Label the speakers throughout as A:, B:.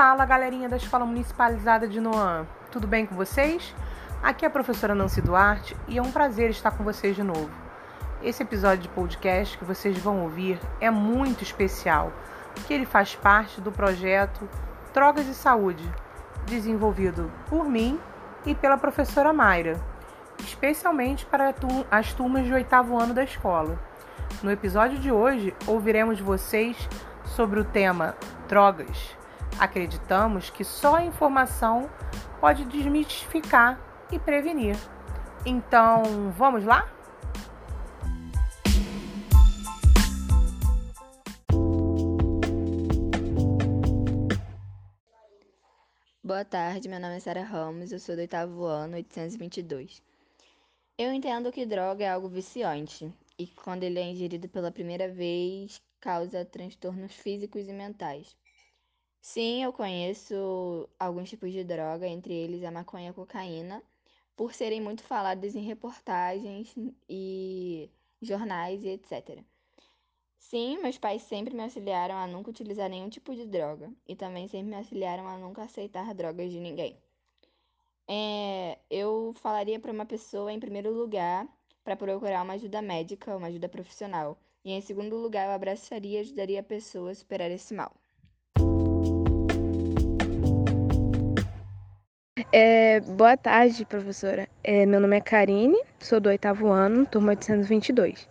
A: Fala galerinha da Escola Municipalizada de Noan, tudo bem com vocês? Aqui é a professora Nancy Duarte e é um prazer estar com vocês de novo. Esse episódio de podcast que vocês vão ouvir é muito especial, porque ele faz parte do projeto Drogas e Saúde, desenvolvido por mim e pela professora Mayra, especialmente para as turmas de oitavo ano da escola. No episódio de hoje, ouviremos vocês sobre o tema drogas. Acreditamos que só a informação pode desmistificar e prevenir. Então, vamos lá?
B: Boa tarde, meu nome é Sara Ramos, eu sou do oitavo ano, 822. Eu entendo que droga é algo viciante e que quando ele é ingerido pela primeira vez causa transtornos físicos e mentais. Sim, eu conheço alguns tipos de droga, entre eles a maconha e a cocaína, por serem muito faladas em reportagens e jornais e etc. Sim, meus pais sempre me auxiliaram a nunca utilizar nenhum tipo de droga e também sempre me auxiliaram a nunca aceitar drogas de ninguém. É, eu falaria para uma pessoa, em primeiro lugar, para procurar uma ajuda médica, uma ajuda profissional. E em segundo lugar, eu abraçaria e ajudaria a pessoa a superar esse mal.
C: É, boa tarde, professora. É, meu nome é Karine, sou do oitavo ano, turma 822.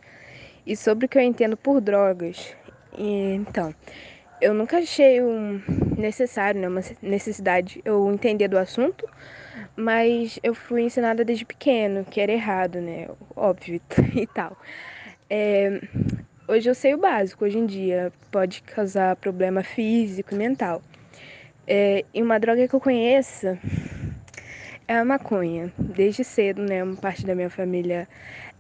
C: E sobre o que eu entendo por drogas, então, eu nunca achei um necessário, né, uma necessidade eu entender do assunto, mas eu fui ensinada desde pequeno que era errado, né, óbvio e tal. É, hoje eu sei o básico, hoje em dia pode causar problema físico e mental. É, e uma droga que eu conheça é a maconha. Desde cedo, né? Uma parte da minha família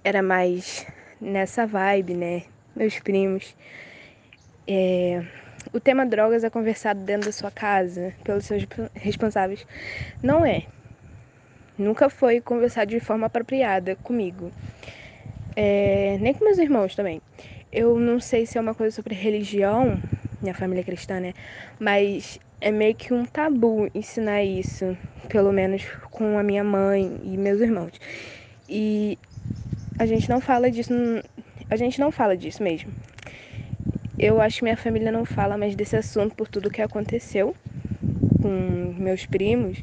C: era mais nessa vibe, né? Meus primos. É... O tema drogas é conversado dentro da sua casa pelos seus responsáveis. Não é. Nunca foi conversado de forma apropriada comigo. É... Nem com meus irmãos também. Eu não sei se é uma coisa sobre religião, minha família é cristã, né? Mas é meio que um tabu ensinar isso, pelo menos com a minha mãe e meus irmãos. E a gente não fala disso, a gente não fala disso mesmo. Eu acho que minha família não fala mais desse assunto por tudo que aconteceu com meus primos,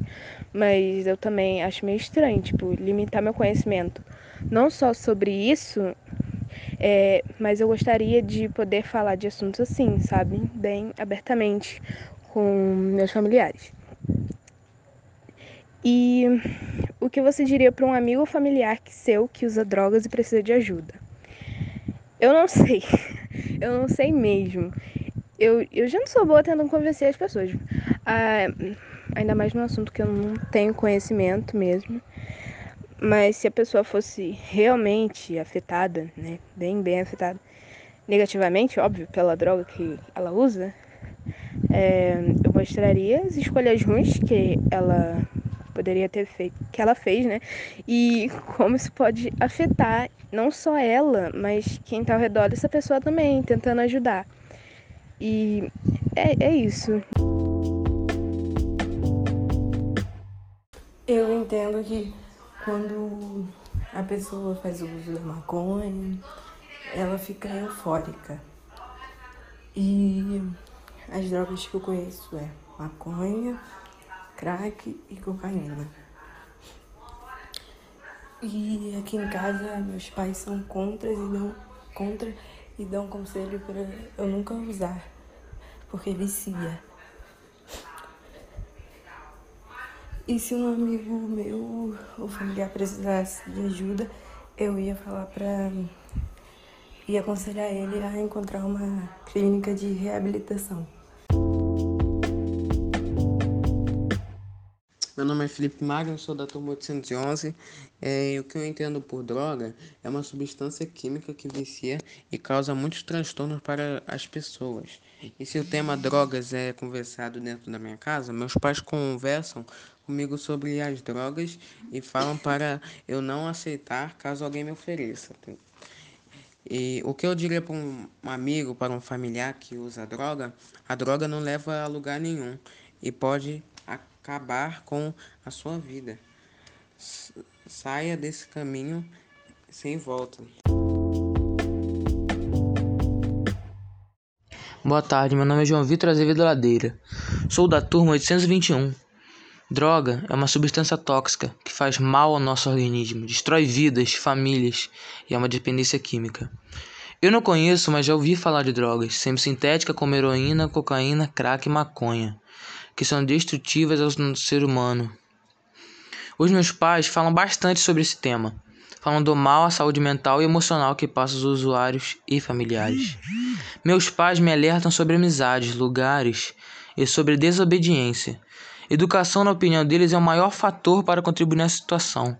C: mas eu também acho meio estranho, tipo, limitar meu conhecimento não só sobre isso, é, mas eu gostaria de poder falar de assuntos assim, sabe? Bem abertamente, com meus familiares. E o que você diria para um amigo ou familiar seu que usa drogas e precisa de ajuda? Eu não sei. Eu não sei mesmo. Eu, eu já não sou boa tentando convencer as pessoas. Ah, ainda mais no assunto que eu não tenho conhecimento mesmo. Mas se a pessoa fosse realmente afetada, né, bem, bem afetada, negativamente, óbvio, pela droga que ela usa, é, eu mostraria as escolhas ruins que ela poderia ter feito, que ela fez, né? E como isso pode afetar não só ela, mas quem está ao redor dessa pessoa também, tentando ajudar. E é, é isso.
D: Eu entendo que quando a pessoa faz uso da maconha, ela fica eufórica. E as drogas que eu conheço é maconha, crack e cocaína. E aqui em casa meus pais são contra e dão contra e dão conselho para eu nunca usar, porque vicia. E se um amigo meu ou familiar precisasse de ajuda, eu ia falar para e aconselhar ele a encontrar uma clínica de reabilitação.
E: Meu nome é Felipe Magno, sou da turma 811. É, o que eu entendo por droga é uma substância química que vicia e causa muitos transtornos para as pessoas. E se o tema drogas é conversado dentro da minha casa, meus pais conversam comigo sobre as drogas e falam para eu não aceitar caso alguém me ofereça. E o que eu diria para um amigo, para um familiar que usa droga, a droga não leva a lugar nenhum. e pode acabar com a sua vida. Saia desse caminho sem volta.
F: Boa tarde, meu nome é João Vitor Azevedo Ladeira. Sou da turma 821. Droga é uma substância tóxica que faz mal ao nosso organismo, destrói vidas, famílias e é uma dependência química. Eu não conheço, mas já ouvi falar de drogas, semi-sintética como heroína, cocaína, crack e maconha, que são destrutivas ao ser humano. Os meus pais falam bastante sobre esse tema, falando mal à saúde mental e emocional que passa os usuários e familiares. Meus pais me alertam sobre amizades, lugares e sobre desobediência. Educação, na opinião deles, é o maior fator para contribuir nessa situação.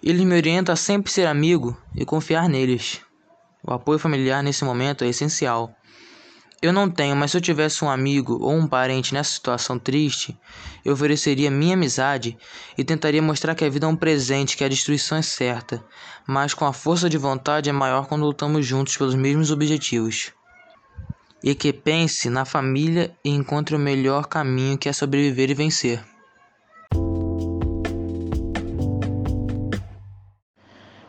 F: Eles me orientam a sempre ser amigo e confiar neles. O apoio familiar nesse momento é essencial. Eu não tenho, mas se eu tivesse um amigo ou um parente nessa situação triste, eu ofereceria minha amizade e tentaria mostrar que a vida é um presente, que a destruição é certa, mas com a força de vontade é maior quando lutamos juntos pelos mesmos objetivos. E que pense na família e encontre o melhor caminho que é sobreviver e vencer.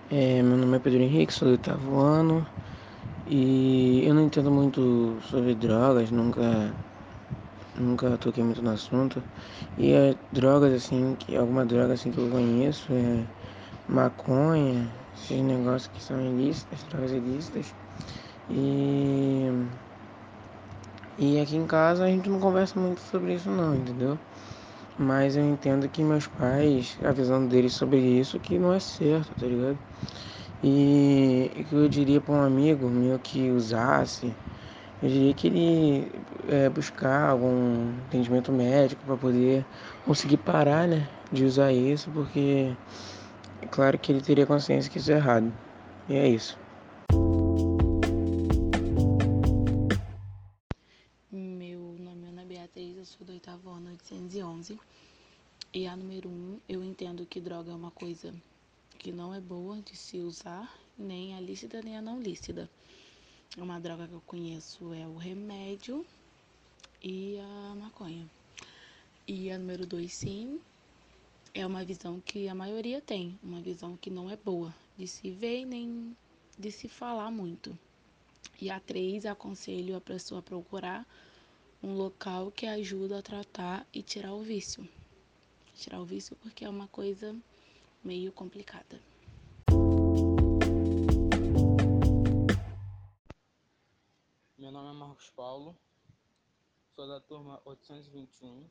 G: É, meu nome é Pedro Henrique, sou do oitavo ano e eu não entendo muito sobre drogas, nunca, nunca toquei muito no assunto. E é, drogas assim, que alguma droga assim que eu conheço é maconha, esses negócios que são ilícitas, drogas ilícitas. E, e aqui em casa a gente não conversa muito sobre isso não, entendeu? Mas eu entendo que meus pais, a visão deles sobre isso, que não é certo, tá ligado? E eu diria para um amigo meu que usasse, eu diria que ele é, buscar algum atendimento médico para poder conseguir parar, né, de usar isso, porque é claro que ele teria consciência que isso é errado. E é isso.
H: Meu nome é Ana Beatriz, eu sou do oitavo ano 811. E a número um, eu entendo que droga é uma coisa que não é boa de se usar, nem a lícita nem a não lícita. Uma droga que eu conheço é o remédio e a maconha. E a número dois, sim, é uma visão que a maioria tem, uma visão que não é boa de se ver nem de se falar muito. E a três, aconselho a pessoa a procurar um local que ajuda a tratar e tirar o vício. Tirar o vício porque é uma coisa meio complicada.
I: Meu nome é Marcos Paulo, sou da turma 821.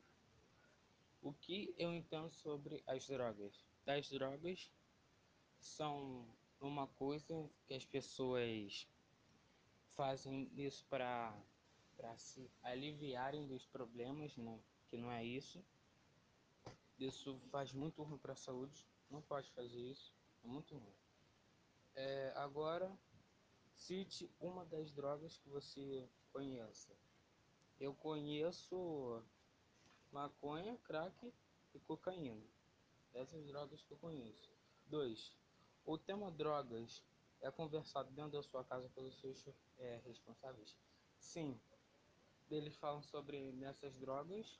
I: O que eu entendo sobre as drogas? As drogas são uma coisa que as pessoas fazem isso para para se aliviarem dos problemas, né? Que não é isso. Isso faz muito ruim para a saúde não pode fazer isso, é muito ruim. É, agora, cite uma das drogas que você conheça. Eu conheço maconha, crack e cocaína. Essas drogas que eu conheço. 2. O tema drogas é conversado dentro da sua casa pelos seus é, responsáveis? Sim. Eles falam sobre nessas drogas,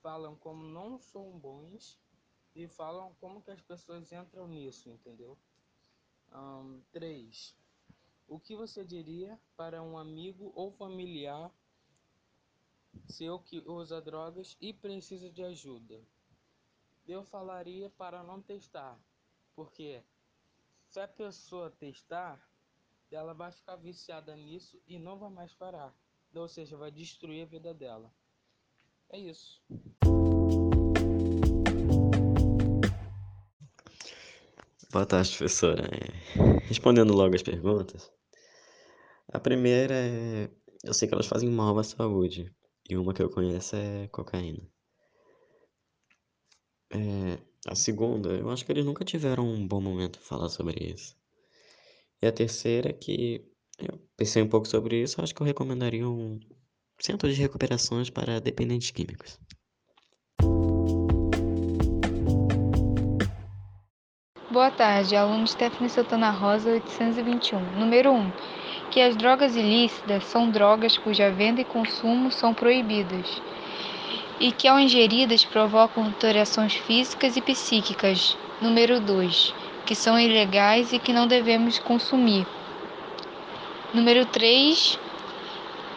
I: falam como não são bons e falam como que as pessoas entram nisso, entendeu? 3. Um, o que você diria para um amigo ou familiar seu que usa drogas e precisa de ajuda? Eu falaria para não testar, porque se a pessoa testar, ela vai ficar viciada nisso e não vai mais parar. Ou seja, vai destruir a vida dela. É isso.
J: Boa tarde, professora. É, respondendo logo as perguntas. A primeira é. Eu sei que elas fazem mal à saúde. E uma que eu conheço é cocaína. É, a segunda, eu acho que eles nunca tiveram um bom momento para falar sobre isso. E a terceira é que eu pensei um pouco sobre isso, acho que eu recomendaria um centro de recuperações para dependentes químicos.
K: Boa tarde, aluno Stephanie Santana Rosa, 821. Número 1. Que as drogas ilícitas são drogas cuja venda e consumo são proibidas. e que, ao ingeridas, provocam alterações físicas e psíquicas. Número 2, que são ilegais e que não devemos consumir. Número 3,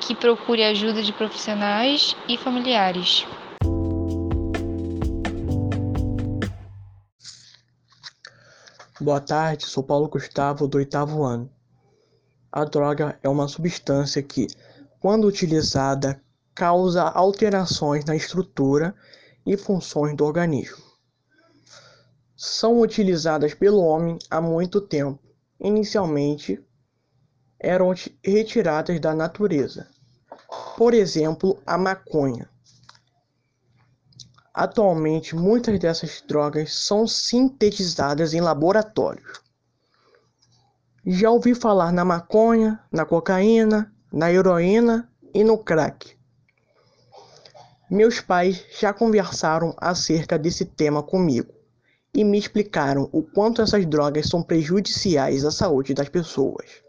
K: que procure ajuda de profissionais e familiares.
L: Boa tarde, sou Paulo Gustavo, do oitavo ano. A droga é uma substância que, quando utilizada, causa alterações na estrutura e funções do organismo. São utilizadas pelo homem há muito tempo. Inicialmente, eram retiradas da natureza. Por exemplo, a maconha. Atualmente, muitas dessas drogas são sintetizadas em laboratórios. Já ouvi falar na maconha, na cocaína, na heroína e no crack. Meus pais já conversaram acerca desse tema comigo e me explicaram o quanto essas drogas são prejudiciais à saúde das pessoas.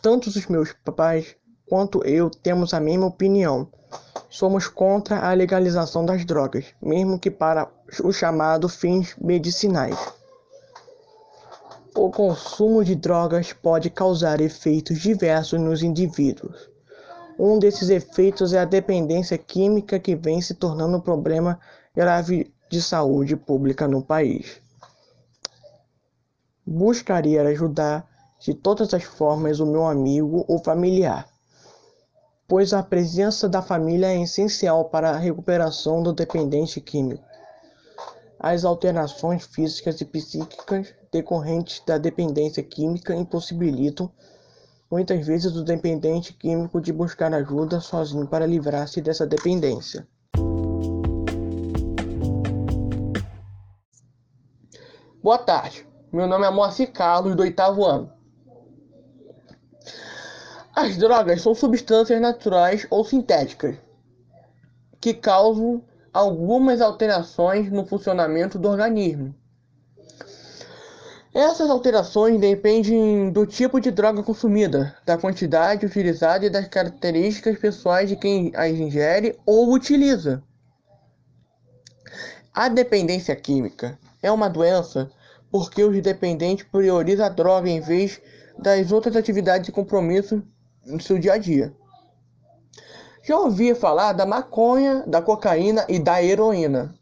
L: Tanto os meus pais quanto eu temos a mesma opinião. Somos contra a legalização das drogas, mesmo que para o chamado fins medicinais. O consumo de drogas pode causar efeitos diversos nos indivíduos. Um desses efeitos é a dependência química que vem se tornando um problema grave de saúde pública no país. Buscaria ajudar de todas as formas o meu amigo ou familiar, pois a presença da família é essencial para a recuperação do dependente químico. As alterações físicas e psíquicas decorrentes da dependência química impossibilitam muitas vezes o dependente químico de buscar ajuda sozinho para livrar-se dessa dependência. Boa tarde, meu nome é Moacir Carlos, do oitavo ano. As drogas são substâncias naturais ou sintéticas que causam algumas alterações no funcionamento do organismo. Essas alterações dependem do tipo de droga consumida, da quantidade utilizada e das características pessoais de quem as ingere ou utiliza. A dependência química é uma doença porque os dependentes priorizam a droga em vez das outras atividades e compromissos no seu dia a dia. Já ouvi falar da maconha, da cocaína e da heroína.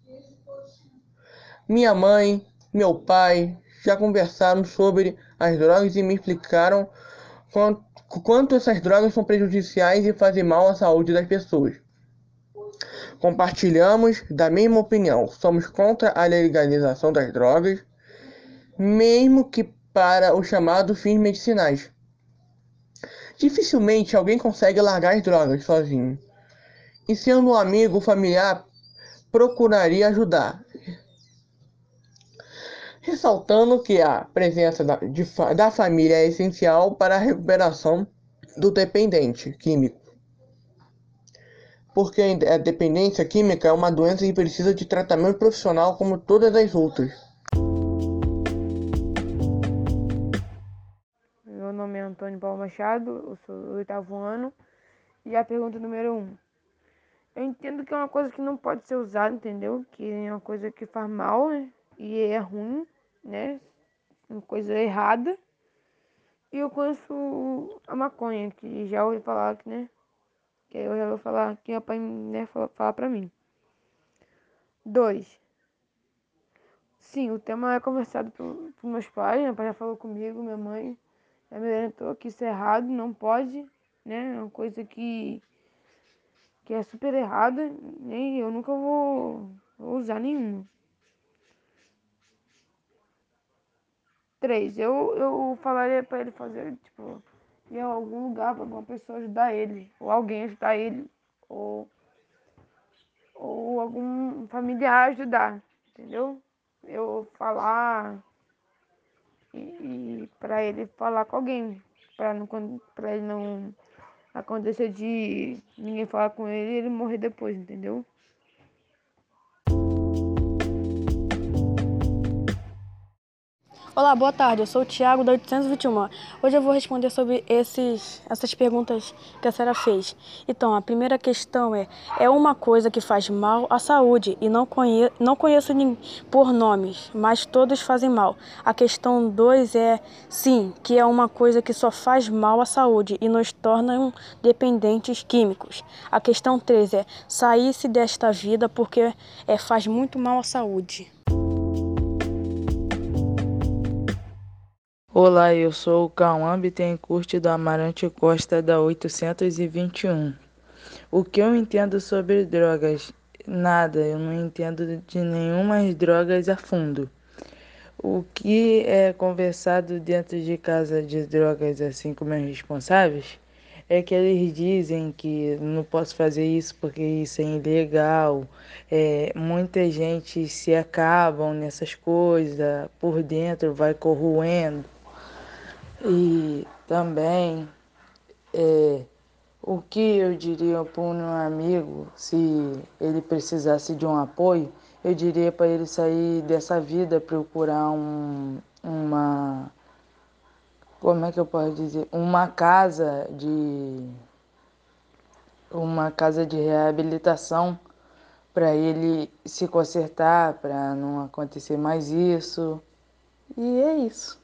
L: Minha mãe, meu pai já conversaram sobre as drogas e me explicaram quanto, quanto essas drogas são prejudiciais e fazem mal à saúde das pessoas. Compartilhamos da mesma opinião. Somos contra a legalização das drogas, mesmo que para os chamados fins medicinais. Dificilmente alguém consegue largar as drogas sozinho. E sendo um amigo ou familiar, procuraria ajudar. Ressaltando que a presença da, de, da família é essencial para a recuperação do dependente químico. Porque a dependência química é uma doença que precisa de tratamento profissional como todas as outras.
M: Antônio Paulo Machado, eu sou oitavo ano. E a pergunta número um. Eu entendo que é uma coisa que não pode ser usada, entendeu? Que é uma coisa que faz mal, né? E é ruim, né? Uma coisa errada. E eu conheço a maconha, que já ouvi falar que, né? Que eu já vou falar que meu pai né, falar pra mim. Dois. Sim, o tema é conversado por meus pais, meu pai já falou comigo, minha mãe já me orientou que isso é errado, não pode, né? É uma coisa que, que é super errada, nem eu nunca vou, vou usar nenhuma. Três, eu, eu falaria pra ele fazer, tipo, ir a algum lugar pra alguma pessoa ajudar ele, ou alguém ajudar ele, ou, ou algum familiar ajudar, entendeu? Eu falar e, para ele falar com alguém, para não para ele não acontecer de ninguém falar com ele e ele morrer depois, entendeu?
N: Olá, boa tarde. Eu sou o Thiago da 821. Hoje eu vou responder sobre esses, essas perguntas que a senhora fez. Então, a primeira questão é: é uma coisa que faz mal à saúde e não, conhe não conheço por nomes, mas todos fazem mal. A questão 2 é: sim, que é uma coisa que só faz mal à saúde e nos torna dependentes químicos. A questão 3 é: sair-se desta vida porque é, faz muito mal à saúde.
O: Olá, eu sou o Cauã Bittencourt do Amarante Costa da 821. O que eu entendo sobre drogas? Nada, eu não entendo de nenhuma drogas a fundo. O que é conversado dentro de casa de drogas assim com meus responsáveis é que eles dizem que não posso fazer isso porque isso é ilegal. É, muita gente se acabam nessas coisas, por dentro vai corroendo. E também é, o que eu diria para um amigo, se ele precisasse de um apoio, eu diria para ele sair dessa vida, procurar um, uma. Como é que eu posso dizer? Uma casa de. Uma casa de reabilitação para ele se consertar, para não acontecer mais isso. E é isso.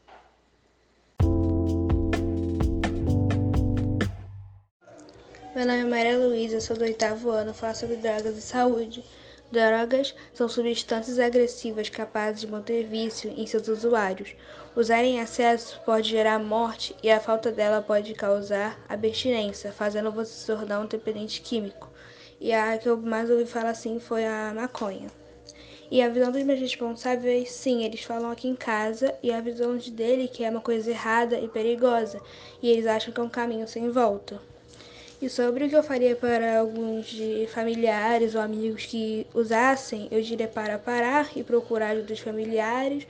C: Meu nome é Maria Luísa, sou do oitavo ano, falo sobre drogas e saúde. Drogas são substâncias agressivas capazes de manter vício em seus usuários. Usar em excesso pode gerar morte e a falta dela pode causar abstinência, fazendo você se tornar um dependente químico. E a que eu mais ouvi falar assim foi a maconha. E a visão dos meus responsáveis, sim, eles falam aqui em casa, e a visão dele que é uma coisa errada e perigosa, e eles acham que é um caminho sem volta. E sobre o que eu faria para alguns de familiares ou amigos que usassem, eu diria para parar e procurar ajuda dos familiares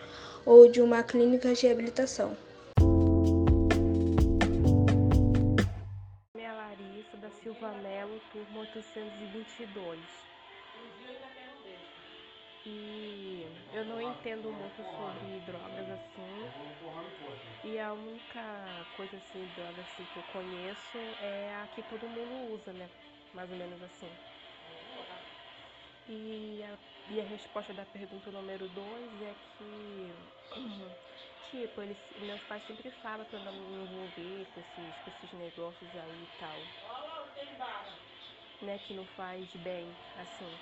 C: ou de uma clínica de reabilitação.
P: Minha Larissa da Silva Melo, turma 822. E eu não entendo muito sobre drogas assim. E a única coisa assim, droga assim, que eu conheço é a que todo mundo usa, né? Mais ou menos assim. E a, e a resposta da pergunta número 2 é que, tipo, eles, meus pais sempre falam pra eu não me envolver com esses, com esses negócios aí e tal. Né, que não faz bem, assim.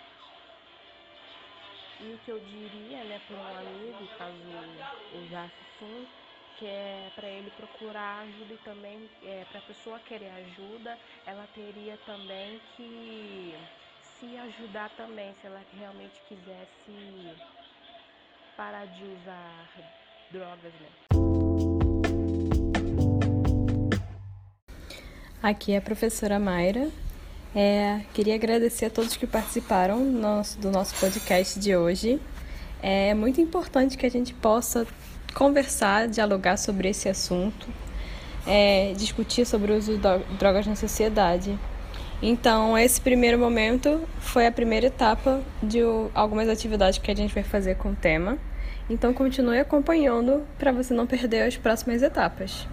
P: E o que eu diria, né, para um amigo, caso usasse sim, que é para ele procurar ajuda e também é, para a pessoa querer ajuda, ela teria também que se ajudar também, se ela realmente quisesse parar de usar drogas, né?
Q: Aqui é a professora Mayra, é, queria agradecer a todos que participaram nosso, do nosso podcast de hoje. É muito importante que a gente possa conversar, dialogar sobre esse assunto, é, discutir sobre o uso de drogas na sociedade. Então, esse primeiro momento foi a primeira etapa de algumas atividades que a gente vai fazer com o tema. Então, continue acompanhando para você não perder as próximas etapas.